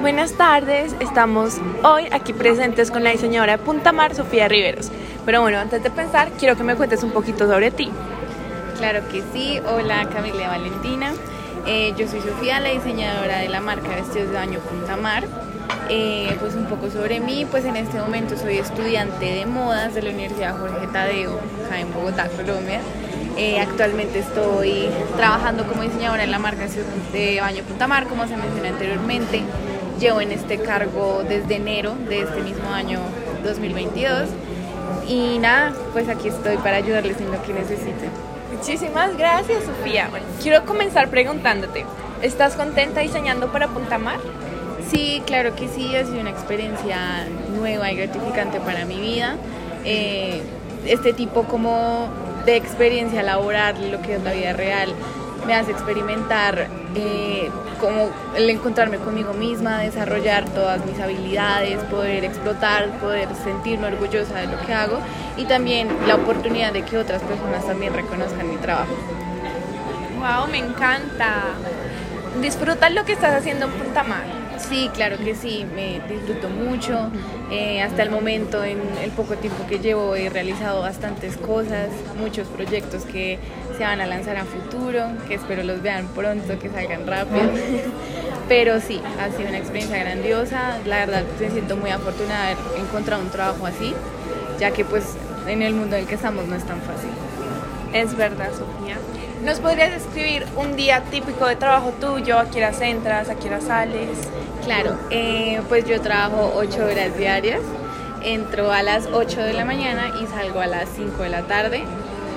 Buenas tardes, estamos hoy aquí presentes con la diseñadora de Punta Mar, Sofía Riveros. Pero bueno, antes de pensar, quiero que me cuentes un poquito sobre ti. Claro que sí, hola Camila Valentina, eh, yo soy Sofía, la diseñadora de la marca Vestidos de Baño Punta Mar. Eh, pues un poco sobre mí, pues en este momento soy estudiante de modas de la Universidad Jorge Tadeo, acá en Bogotá, Colombia. Eh, actualmente estoy trabajando como diseñadora en la marca de Baño Punta Mar, como se mencionó anteriormente. Llevo en este cargo desde enero de este mismo año 2022. Y nada, pues aquí estoy para ayudarles en lo que necesiten. Muchísimas gracias, Sofía. Bueno, quiero comenzar preguntándote, ¿estás contenta diseñando para Punta Mar? Sí, claro que sí, ha sido una experiencia nueva y gratificante para mi vida. Eh, este tipo como de experiencia laboral, lo que es la vida real, me hace experimentar eh, como el encontrarme conmigo misma, desarrollar todas mis habilidades, poder explotar, poder sentirme orgullosa de lo que hago y también la oportunidad de que otras personas también reconozcan mi trabajo. ¡Wow! Me encanta. ¿Disfrutas lo que estás haciendo en Punta Mar? Sí, claro que sí, me disfruto mucho. Eh, hasta el momento, en el poco tiempo que llevo, he realizado bastantes cosas, muchos proyectos que se van a lanzar a futuro, que espero los vean pronto, que salgan rápido. Pero sí, ha sido una experiencia grandiosa. La verdad, me siento muy afortunada de haber encontrado un trabajo así, ya que pues en el mundo en el que estamos no es tan fácil. Es verdad, Sofía. ¿Nos podrías describir un día típico de trabajo tuyo? ¿A qué entras? ¿A qué sales? Claro, eh, pues yo trabajo ocho horas diarias. Entro a las 8 de la mañana y salgo a las 5 de la tarde.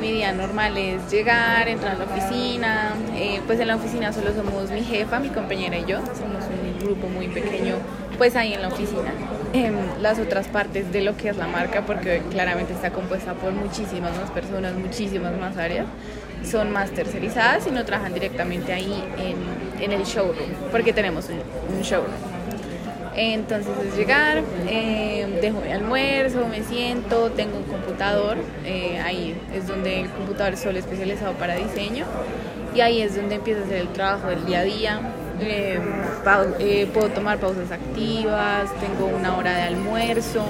Mi día normal es llegar, entrar a la oficina. Eh, pues en la oficina solo somos mi jefa, mi compañera y yo. Somos un grupo muy pequeño, pues ahí en la oficina. Em, las otras partes de lo que es la marca, porque claramente está compuesta por muchísimas más personas, muchísimas más áreas son más tercerizadas y no trabajan directamente ahí en, el showroom, porque tenemos un, showroom. Entonces es llegar, eh, dejo mi almuerzo, me siento, tengo un computador, eh, ahí es donde el computador es solo especializado para diseño y ahí es donde empiezo a hacer el trabajo del día a día. Eh, puedo tomar pausas activas, tengo una hora de almuerzo,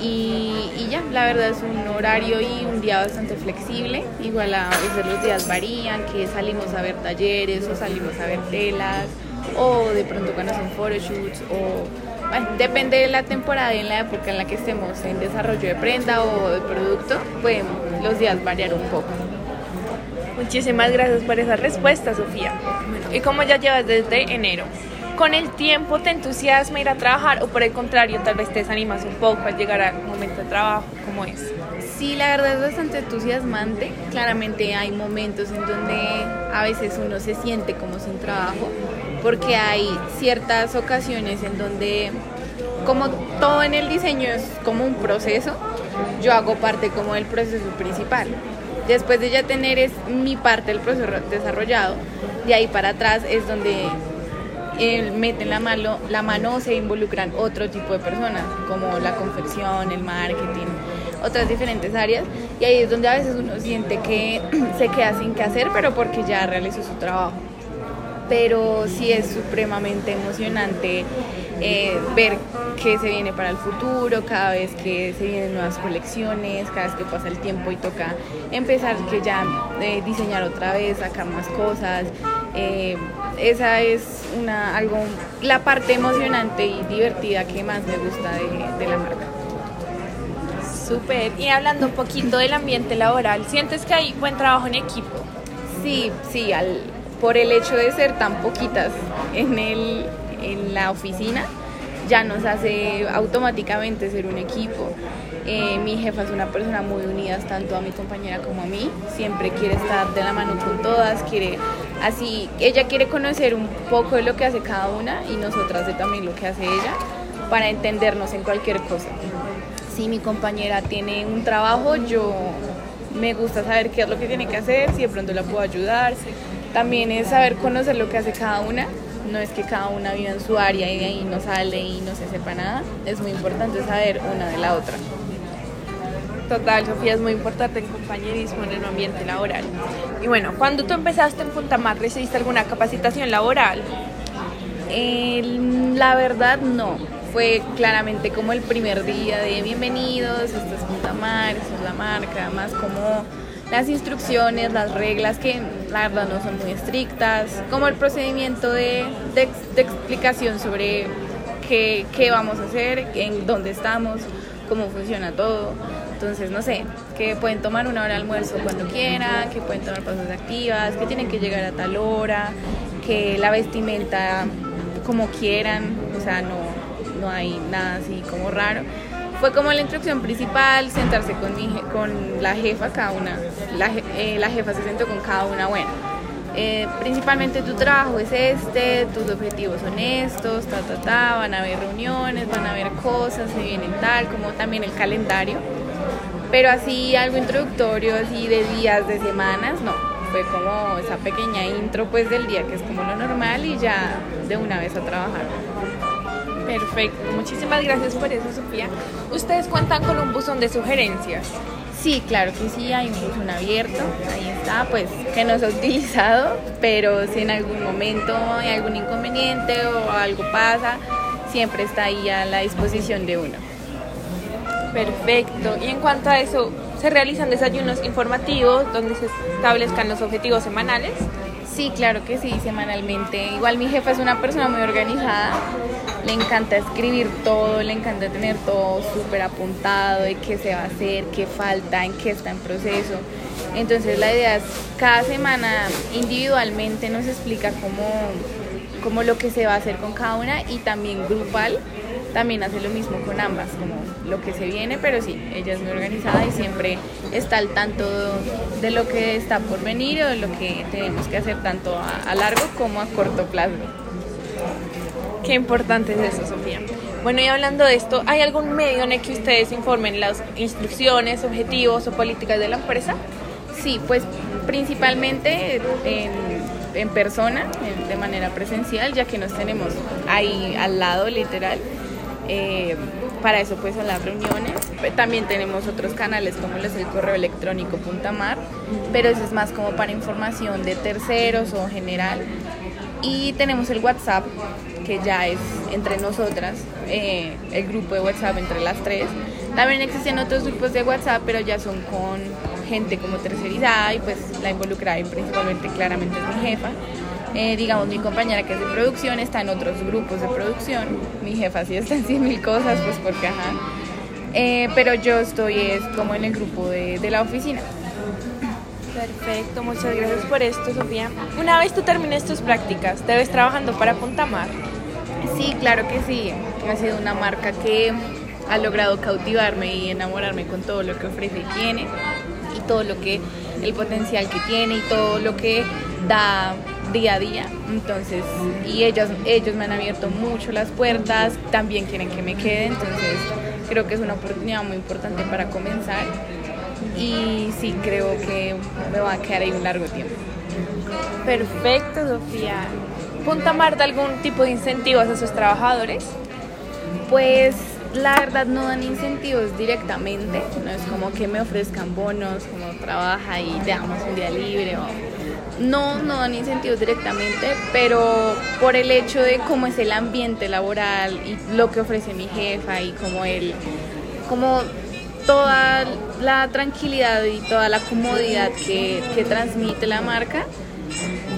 y, ya, la verdad es un horario y un día bastante flexible. Igual a veces los días varían, que salimos a ver talleres o salimos a ver telas o de pronto cuando son photoshoots o bueno, depende de la temporada y en la época en la que estemos en desarrollo de prenda o de producto, pueden los días variar un poco. Muchísimas gracias por esa respuesta, Sofía. ¿Y cómo ya llevas desde enero? Con el tiempo te entusiasma ir a trabajar o por el contrario tal vez te desanimas un poco al llegar al momento de trabajo? ¿Cómo es? Sí, la verdad es bastante entusiasmante. Claramente hay momentos en donde a veces uno se siente como sin trabajo porque hay ciertas ocasiones en donde como todo en el diseño es como un proceso, yo hago parte como del proceso principal. Después de ya tener es mi parte del proceso desarrollado, de ahí para atrás es donde meten la mano, la mano se involucran otro tipo de personas, como la confección, el marketing, otras diferentes áreas. Y ahí es donde a veces uno siente que se queda sin qué hacer, pero porque ya realizó su trabajo. Pero sí es supremamente emocionante eh, ver qué se viene para el futuro, cada vez que se vienen nuevas colecciones, cada vez que pasa el tiempo y toca empezar que ya eh, diseñar otra vez, sacar más cosas. Eh, esa es una, algo, la parte emocionante y divertida que más me gusta de, la marca. Súper. Y hablando un poquito del ambiente laboral, ¿sientes que hay buen trabajo en equipo? Sí, sí, al, por el hecho de ser tan poquitas en, el, en la oficina, ya nos hace automáticamente ser un equipo. Eh, mi jefa es una persona muy unida tanto a mi compañera como a mí. Siempre quiere estar de la mano con todas, quiere así, ella quiere conocer un poco de lo que hace cada una y nosotras de también lo que hace ella para entendernos en cualquier cosa. Si mi compañera tiene un trabajo, yo me gusta saber qué es lo que tiene que hacer, si de pronto la puedo ayudar. También es saber conocer lo que hace cada una. No es que cada una viva en su área y de ahí no sale y no se sepa nada. Es muy importante saber una de la otra. Total, Sofía, es muy importante el compañerismo en el ambiente laboral. Y bueno, cuando tú empezaste en Punta Mar, ¿recibiste alguna capacitación laboral? La verdad no, fue claramente como el primer día de bienvenidos, esto es Punta Mar, esto es la marca, más como las instrucciones, las reglas que la verdad no son muy estrictas, como el procedimiento de, de, de explicación sobre qué, qué, vamos a hacer, en dónde estamos, cómo funciona todo. Entonces, no sé, que pueden tomar una hora de almuerzo cuando quieran, que pueden tomar pausas activas, que tienen que llegar a tal hora, que la vestimenta como quieran, o sea, no, no hay nada así como raro. Fue como la instrucción principal, sentarse con, mi, con la jefa, cada una, la, eh, la jefa se sentó con cada una, bueno, eh, principalmente tu trabajo es este, tus objetivos son estos, ta, ta, ta, van a haber reuniones, van a haber cosas, se vienen tal, como también el calendario. Pero así algo introductorio, así de días, de semanas, no. Fue como esa pequeña intro pues del día, que es como lo normal y ya de una vez a trabajar. Perfecto, muchísimas gracias por eso, Sofía. ¿Ustedes cuentan con un buzón de sugerencias? Sí, claro que sí, hay un buzón abierto, ahí está, pues que no se ha utilizado, pero si en algún momento hay algún inconveniente o algo pasa, siempre está ahí a la disposición de uno. Perfecto, y en cuanto a eso, ¿se realizan desayunos informativos donde se establezcan los objetivos semanales? Sí, claro que sí, semanalmente. Igual mi jefa es una persona muy organizada, le encanta escribir todo, le encanta tener todo súper apuntado de qué se va a hacer, qué falta, en qué está en proceso. Entonces la idea es cada semana individualmente nos explica cómo, cómo lo que se va a hacer con cada una y también grupal también hace lo mismo con ambas, como lo que se viene, pero sí, ella es muy organizada y siempre está al tanto de lo que está por venir o de lo que tenemos que hacer tanto a, a largo como a corto plazo. Qué importante es eso, Sofía. Bueno, y hablando de esto, ¿hay algún medio en el que ustedes informen las instrucciones, objetivos o políticas de la empresa? Sí, pues principalmente en, persona, de manera presencial, ya que nos tenemos ahí al lado, literal. Eh, para eso pues son las reuniones. También tenemos otros canales como el correo electrónico Puntamar, pero eso es más como para información de terceros o general. Y tenemos el WhatsApp, que ya es entre nosotras, eh, el grupo de WhatsApp entre las tres. También existen otros grupos de WhatsApp, pero ya son con gente como tercerizada y pues la involucrada y principalmente claramente es mi jefa. Eh, digamos, mi compañera que es de producción está en otros grupos de producción. Mi jefa sí está en 100 mil cosas, pues porque ajá. Eh, pero yo estoy es como en el grupo de, de la oficina. Perfecto, muchas gracias por esto, Sofía. Una vez tú termines tus prácticas, ¿te ves trabajando para Puntamar? Sí, claro que sí. Ha sido una marca que ha logrado cautivarme y enamorarme con todo lo que ofrece y tiene y todo lo que el potencial que tiene y todo lo que da día a día. Entonces, y ellos, ellos me han abierto mucho las puertas, también quieren que me quede, entonces creo que es una oportunidad muy importante para comenzar y sí creo que me va a quedar ahí un largo tiempo. Perfecto, Sofía. ¿Punta Mar da algún tipo de incentivos a sus trabajadores? Pues la verdad no dan incentivos directamente, no es como que me ofrezcan bonos, como trabaja y te damos un día libre no, no dan incentivos directamente, pero por el hecho de cómo es el ambiente laboral y lo que ofrece mi jefa y como él, como toda la tranquilidad y toda la comodidad que, que transmite la marca,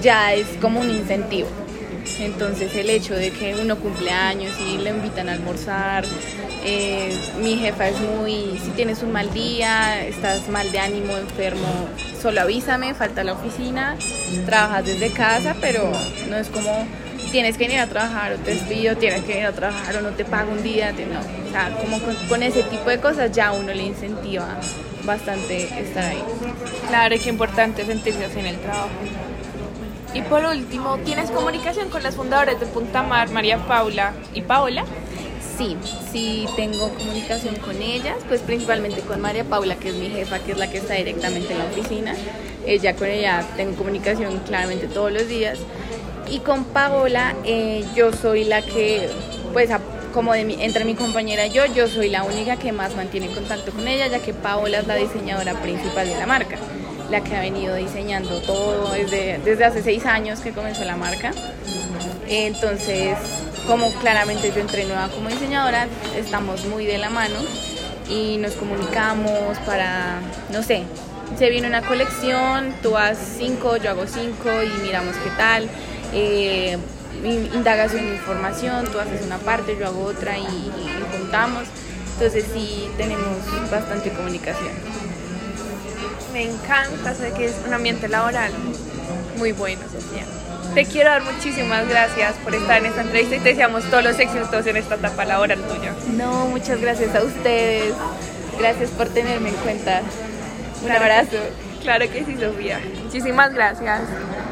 ya es como un incentivo. Entonces el hecho de que uno cumple años y le invitan a almorzar, eh, mi jefa es muy, si tienes un mal día, estás mal de ánimo, enfermo, solo avísame, falta la oficina, trabajas desde casa, pero no es como tienes que venir a trabajar o te despido, tienes que venir a trabajar o no te pago un día, no, o sea, como con, ese tipo de cosas ya uno le incentiva bastante estar ahí. Claro, y qué importante sentirse así en el trabajo. Y por último, ¿tienes comunicación con las fundadoras de Punta Mar, María Paula y Paola? Sí, sí tengo comunicación con ellas, pues principalmente con María Paula, que es mi jefa, que es la que está directamente en la oficina. Ella con ella tengo comunicación claramente todos los días. Y con Paola, eh, yo soy la que, pues como de mi, entre mi compañera y yo, yo soy la única que más mantiene contacto con ella, ya que Paola es la diseñadora principal de la marca la que ha venido diseñando todo desde, desde hace seis años que comenzó la marca. Entonces, como claramente yo entré nueva como diseñadora, estamos muy de la mano y nos comunicamos para, no sé, se viene una colección, tú haces cinco, yo hago cinco y miramos qué tal. Eh, indagas una información, tú haces una parte, yo hago otra y juntamos. Entonces sí tenemos bastante comunicación. Me encanta, sé que es un ambiente laboral muy bueno, Sofía. Te quiero dar muchísimas gracias por estar en esta entrevista y te deseamos todos los éxitos en esta etapa laboral tuya. No, muchas gracias a ustedes. Gracias por tenerme en cuenta. Un abrazo. claro que sí, Sofía. Muchísimas gracias.